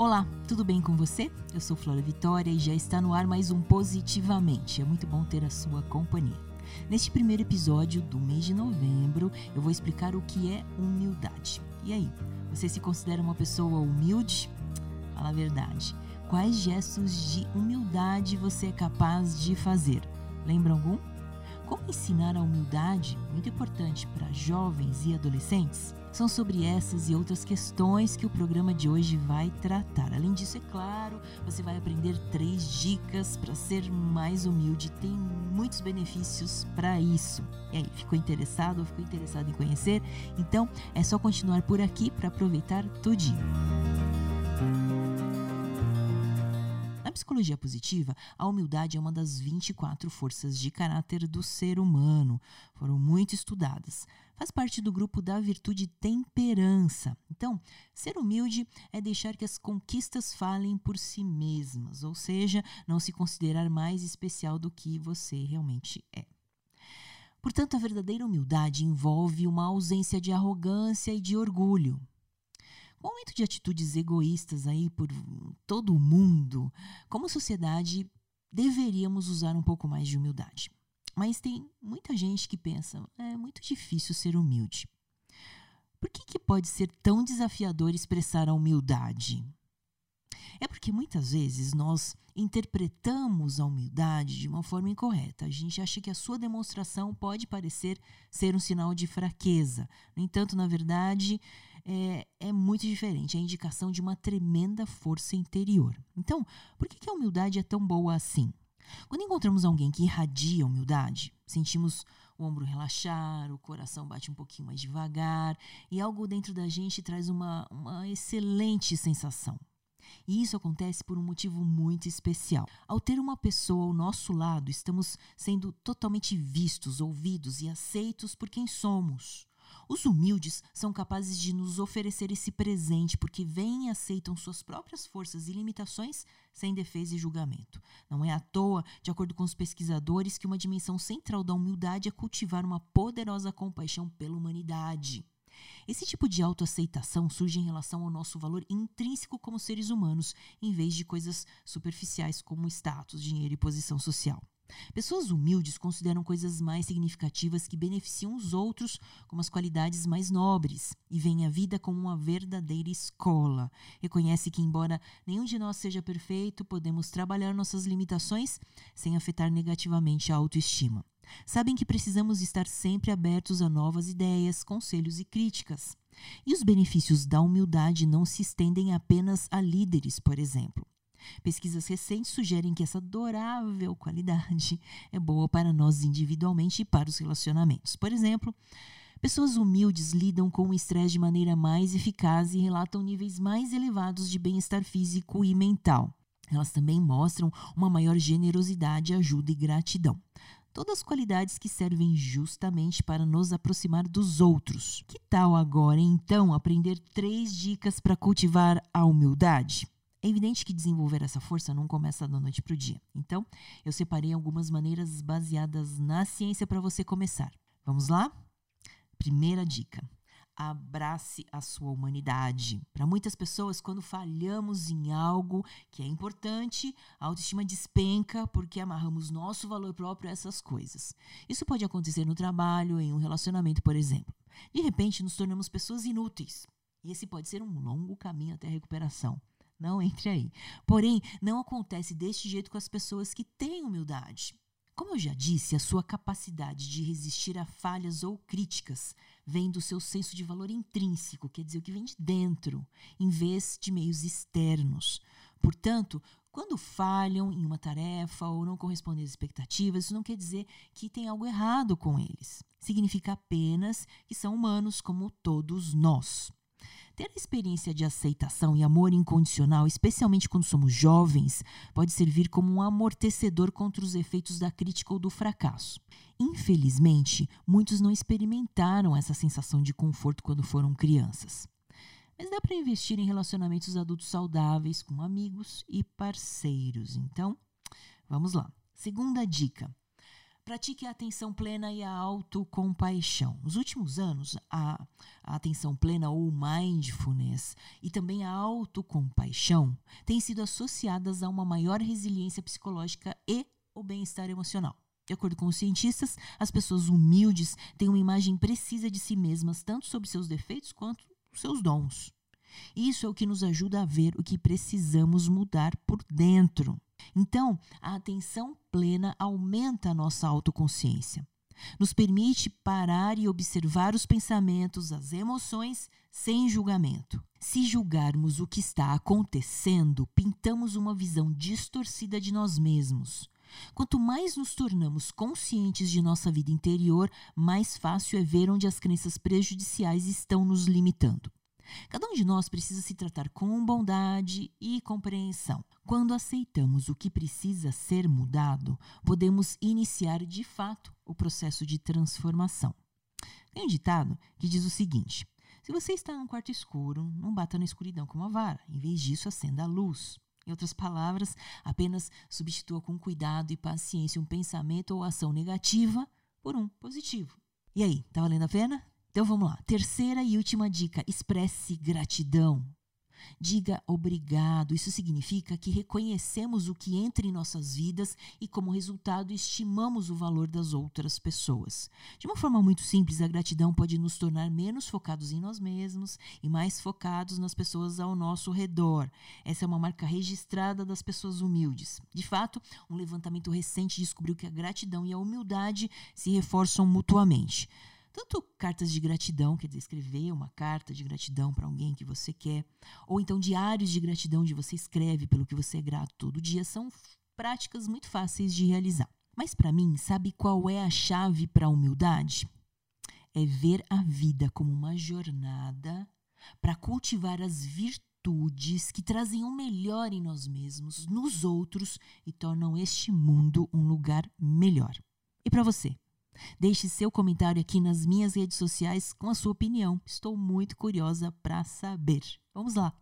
Olá, tudo bem com você? Eu sou Flora Vitória e já está no ar mais um Positivamente. É muito bom ter a sua companhia. Neste primeiro episódio do mês de novembro, eu vou explicar o que é humildade. E aí, você se considera uma pessoa humilde? Fala a verdade. Quais gestos de humildade você é capaz de fazer? Lembra algum? Como ensinar a humildade, muito importante para jovens e adolescentes? São sobre essas e outras questões que o programa de hoje vai tratar. Além disso, é claro, você vai aprender três dicas para ser mais humilde. Tem muitos benefícios para isso. E aí, ficou interessado ou ficou interessado em conhecer? Então, é só continuar por aqui para aproveitar tudinho. Na psicologia positiva, a humildade é uma das 24 forças de caráter do ser humano. Foram muito estudadas. Faz parte do grupo da virtude temperança. Então, ser humilde é deixar que as conquistas falem por si mesmas, ou seja, não se considerar mais especial do que você realmente é. Portanto, a verdadeira humildade envolve uma ausência de arrogância e de orgulho. Aumento de atitudes egoístas aí por todo o mundo, como sociedade, deveríamos usar um pouco mais de humildade. Mas tem muita gente que pensa, é muito difícil ser humilde. Por que, que pode ser tão desafiador expressar a humildade? É porque muitas vezes nós interpretamos a humildade de uma forma incorreta. A gente acha que a sua demonstração pode parecer ser um sinal de fraqueza. No entanto, na verdade, é, é muito diferente. É a indicação de uma tremenda força interior. Então, por que, que a humildade é tão boa assim? Quando encontramos alguém que irradia humildade, sentimos o ombro relaxar, o coração bate um pouquinho mais devagar e algo dentro da gente traz uma, uma excelente sensação. E isso acontece por um motivo muito especial. Ao ter uma pessoa ao nosso lado, estamos sendo totalmente vistos, ouvidos e aceitos por quem somos. Os humildes são capazes de nos oferecer esse presente porque vêm e aceitam suas próprias forças e limitações sem defesa e julgamento. Não é à toa, de acordo com os pesquisadores, que uma dimensão central da humildade é cultivar uma poderosa compaixão pela humanidade. Esse tipo de autoaceitação surge em relação ao nosso valor intrínseco como seres humanos, em vez de coisas superficiais como status, dinheiro e posição social. Pessoas humildes consideram coisas mais significativas que beneficiam os outros como as qualidades mais nobres e veem a vida como uma verdadeira escola. Reconhece que, embora nenhum de nós seja perfeito, podemos trabalhar nossas limitações sem afetar negativamente a autoestima. Sabem que precisamos estar sempre abertos a novas ideias, conselhos e críticas. E os benefícios da humildade não se estendem apenas a líderes, por exemplo. Pesquisas recentes sugerem que essa adorável qualidade é boa para nós individualmente e para os relacionamentos. Por exemplo, pessoas humildes lidam com o estresse de maneira mais eficaz e relatam níveis mais elevados de bem-estar físico e mental. Elas também mostram uma maior generosidade, ajuda e gratidão todas qualidades que servem justamente para nos aproximar dos outros. Que tal agora, então, aprender três dicas para cultivar a humildade? É evidente que desenvolver essa força não começa da noite para o dia. Então, eu separei algumas maneiras baseadas na ciência para você começar. Vamos lá? Primeira dica: abrace a sua humanidade. Para muitas pessoas, quando falhamos em algo que é importante, a autoestima despenca porque amarramos nosso valor próprio a essas coisas. Isso pode acontecer no trabalho, em um relacionamento, por exemplo. De repente, nos tornamos pessoas inúteis. E esse pode ser um longo caminho até a recuperação. Não entre aí. Porém, não acontece deste jeito com as pessoas que têm humildade. Como eu já disse, a sua capacidade de resistir a falhas ou críticas vem do seu senso de valor intrínseco, quer dizer, o que vem de dentro, em vez de meios externos. Portanto, quando falham em uma tarefa ou não correspondem às expectativas, isso não quer dizer que tem algo errado com eles. Significa apenas que são humanos como todos nós. Ter a experiência de aceitação e amor incondicional, especialmente quando somos jovens, pode servir como um amortecedor contra os efeitos da crítica ou do fracasso. Infelizmente, muitos não experimentaram essa sensação de conforto quando foram crianças. Mas dá para investir em relacionamentos adultos saudáveis com amigos e parceiros. Então, vamos lá. Segunda dica: Pratique a atenção plena e a autocompaixão. Nos últimos anos, a, a atenção plena ou mindfulness e também a autocompaixão têm sido associadas a uma maior resiliência psicológica e o bem-estar emocional. De acordo com os cientistas, as pessoas humildes têm uma imagem precisa de si mesmas, tanto sobre seus defeitos quanto seus dons. Isso é o que nos ajuda a ver o que precisamos mudar por dentro. Então, a atenção plena aumenta a nossa autoconsciência. Nos permite parar e observar os pensamentos, as emoções, sem julgamento. Se julgarmos o que está acontecendo, pintamos uma visão distorcida de nós mesmos. Quanto mais nos tornamos conscientes de nossa vida interior, mais fácil é ver onde as crenças prejudiciais estão nos limitando. Cada um de nós precisa se tratar com bondade e compreensão. Quando aceitamos o que precisa ser mudado, podemos iniciar de fato o processo de transformação. Tem um ditado que diz o seguinte: se você está num quarto escuro, não bata na escuridão com uma vara. Em vez disso, acenda a luz. Em outras palavras, apenas substitua com cuidado e paciência um pensamento ou ação negativa por um positivo. E aí, tá valendo a pena? Então vamos lá. Terceira e última dica: expresse gratidão. Diga obrigado. Isso significa que reconhecemos o que entra em nossas vidas e, como resultado, estimamos o valor das outras pessoas. De uma forma muito simples, a gratidão pode nos tornar menos focados em nós mesmos e mais focados nas pessoas ao nosso redor. Essa é uma marca registrada das pessoas humildes. De fato, um levantamento recente descobriu que a gratidão e a humildade se reforçam mutuamente. Tanto cartas de gratidão, quer dizer, escrever uma carta de gratidão para alguém que você quer, ou então diários de gratidão onde você escreve pelo que você é grato todo dia, são práticas muito fáceis de realizar. Mas para mim, sabe qual é a chave para a humildade? É ver a vida como uma jornada para cultivar as virtudes que trazem o melhor em nós mesmos, nos outros e tornam este mundo um lugar melhor. E para você? Deixe seu comentário aqui nas minhas redes sociais com a sua opinião. Estou muito curiosa para saber. Vamos lá!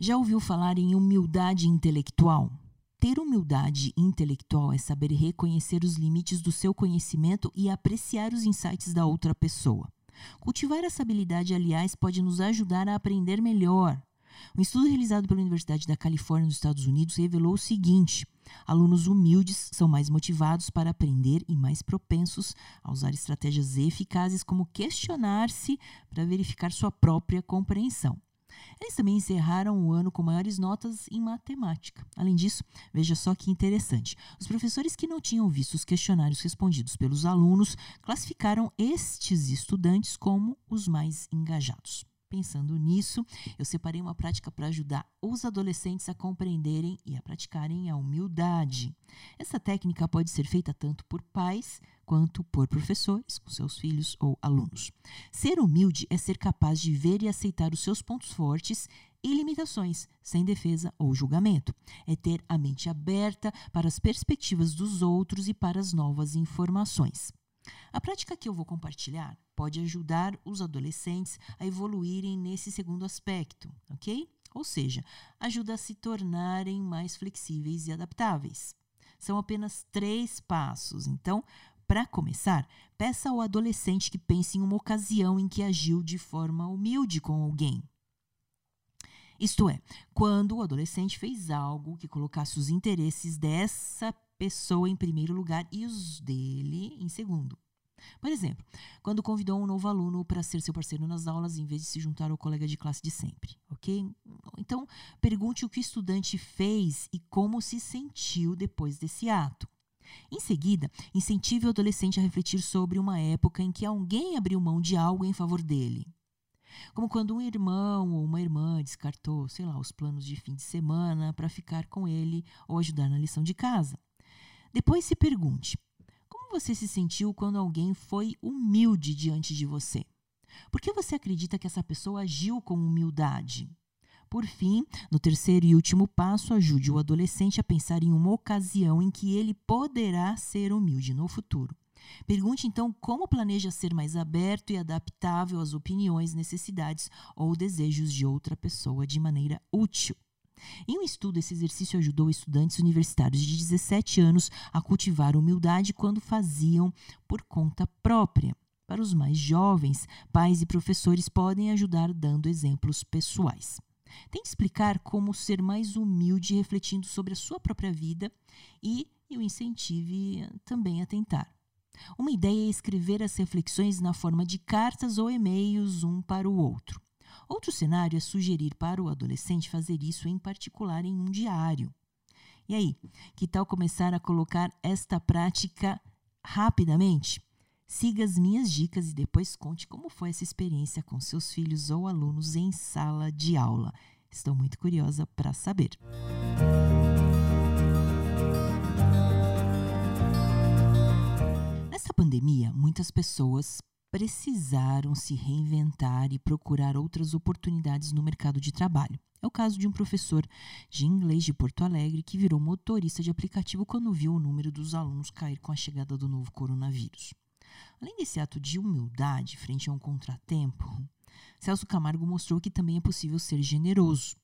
Já ouviu falar em humildade intelectual? Ter humildade intelectual é saber reconhecer os limites do seu conhecimento e apreciar os insights da outra pessoa. Cultivar essa habilidade, aliás, pode nos ajudar a aprender melhor, um estudo realizado pela Universidade da Califórnia, nos Estados Unidos, revelou o seguinte: alunos humildes são mais motivados para aprender e mais propensos a usar estratégias eficazes como questionar-se para verificar sua própria compreensão. Eles também encerraram o ano com maiores notas em matemática. Além disso, veja só que interessante: os professores que não tinham visto os questionários respondidos pelos alunos classificaram estes estudantes como os mais engajados. Pensando nisso, eu separei uma prática para ajudar os adolescentes a compreenderem e a praticarem a humildade. Essa técnica pode ser feita tanto por pais quanto por professores, com seus filhos ou alunos. Ser humilde é ser capaz de ver e aceitar os seus pontos fortes e limitações, sem defesa ou julgamento. É ter a mente aberta para as perspectivas dos outros e para as novas informações. A prática que eu vou compartilhar pode ajudar os adolescentes a evoluírem nesse segundo aspecto, ok? Ou seja, ajuda a se tornarem mais flexíveis e adaptáveis. São apenas três passos. Então, para começar, peça ao adolescente que pense em uma ocasião em que agiu de forma humilde com alguém. Isto é, quando o adolescente fez algo que colocasse os interesses dessa pessoa em primeiro lugar e os dele em segundo. Por exemplo, quando convidou um novo aluno para ser seu parceiro nas aulas em vez de se juntar ao colega de classe de sempre, ok? Então, pergunte o que o estudante fez e como se sentiu depois desse ato. Em seguida, incentive o adolescente a refletir sobre uma época em que alguém abriu mão de algo em favor dele. Como quando um irmão ou uma irmã descartou, sei lá, os planos de fim de semana para ficar com ele ou ajudar na lição de casa. Depois se pergunte: como você se sentiu quando alguém foi humilde diante de você? Por que você acredita que essa pessoa agiu com humildade? Por fim, no terceiro e último passo, ajude o adolescente a pensar em uma ocasião em que ele poderá ser humilde no futuro. Pergunte então como planeja ser mais aberto e adaptável às opiniões, necessidades ou desejos de outra pessoa de maneira útil. Em um estudo, esse exercício ajudou estudantes universitários de 17 anos a cultivar humildade quando faziam por conta própria. Para os mais jovens, pais e professores podem ajudar dando exemplos pessoais. Tente explicar como ser mais humilde refletindo sobre a sua própria vida e, e o incentive também a tentar. Uma ideia é escrever as reflexões na forma de cartas ou e-mails um para o outro. Outro cenário é sugerir para o adolescente fazer isso em particular em um diário. E aí, que tal começar a colocar esta prática rapidamente? Siga as minhas dicas e depois conte como foi essa experiência com seus filhos ou alunos em sala de aula. Estou muito curiosa para saber. Nessa pandemia, muitas pessoas precisaram se reinventar e procurar outras oportunidades no mercado de trabalho. É o caso de um professor de inglês de Porto Alegre que virou motorista de aplicativo quando viu o número dos alunos cair com a chegada do novo coronavírus. Além desse ato de humildade frente a um contratempo, Celso Camargo mostrou que também é possível ser generoso.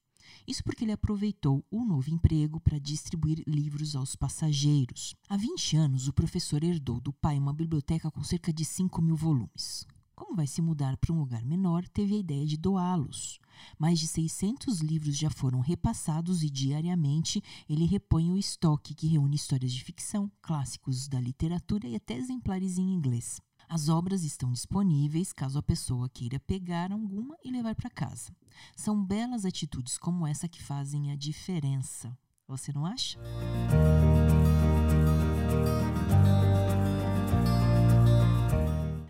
Isso porque ele aproveitou o novo emprego para distribuir livros aos passageiros. Há 20 anos, o professor herdou do pai uma biblioteca com cerca de 5 mil volumes. Como vai se mudar para um lugar menor, teve a ideia de doá-los. Mais de 600 livros já foram repassados e diariamente ele repõe o estoque que reúne histórias de ficção, clássicos da literatura e até exemplares em inglês. As obras estão disponíveis caso a pessoa queira pegar alguma e levar para casa. São belas atitudes como essa que fazem a diferença. Você não acha?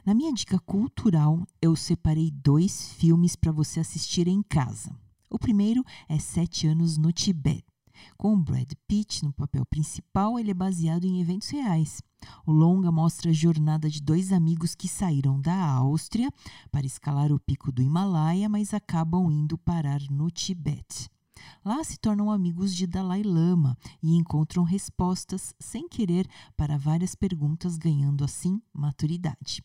Na minha dica cultural, eu separei dois filmes para você assistir em casa. O primeiro é Sete Anos no Tibete. Com Brad Pitt no papel principal, ele é baseado em eventos reais. O longa mostra a jornada de dois amigos que saíram da Áustria para escalar o pico do Himalaia, mas acabam indo parar no Tibete. Lá se tornam amigos de Dalai Lama e encontram respostas sem querer para várias perguntas, ganhando assim maturidade.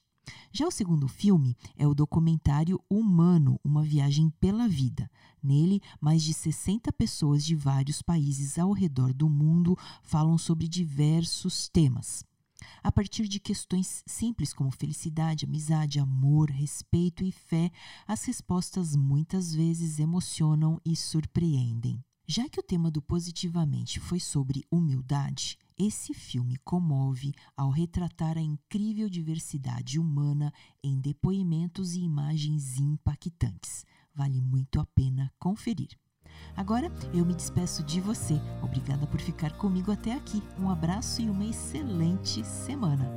Já o segundo filme é o documentário Humano, uma viagem pela vida. Nele, mais de 60 pessoas de vários países ao redor do mundo falam sobre diversos temas. A partir de questões simples como felicidade, amizade, amor, respeito e fé, as respostas muitas vezes emocionam e surpreendem. Já que o tema do Positivamente foi sobre humildade, esse filme comove ao retratar a incrível diversidade humana em depoimentos e imagens impactantes. Vale muito a pena conferir. Agora eu me despeço de você. Obrigada por ficar comigo até aqui. Um abraço e uma excelente semana.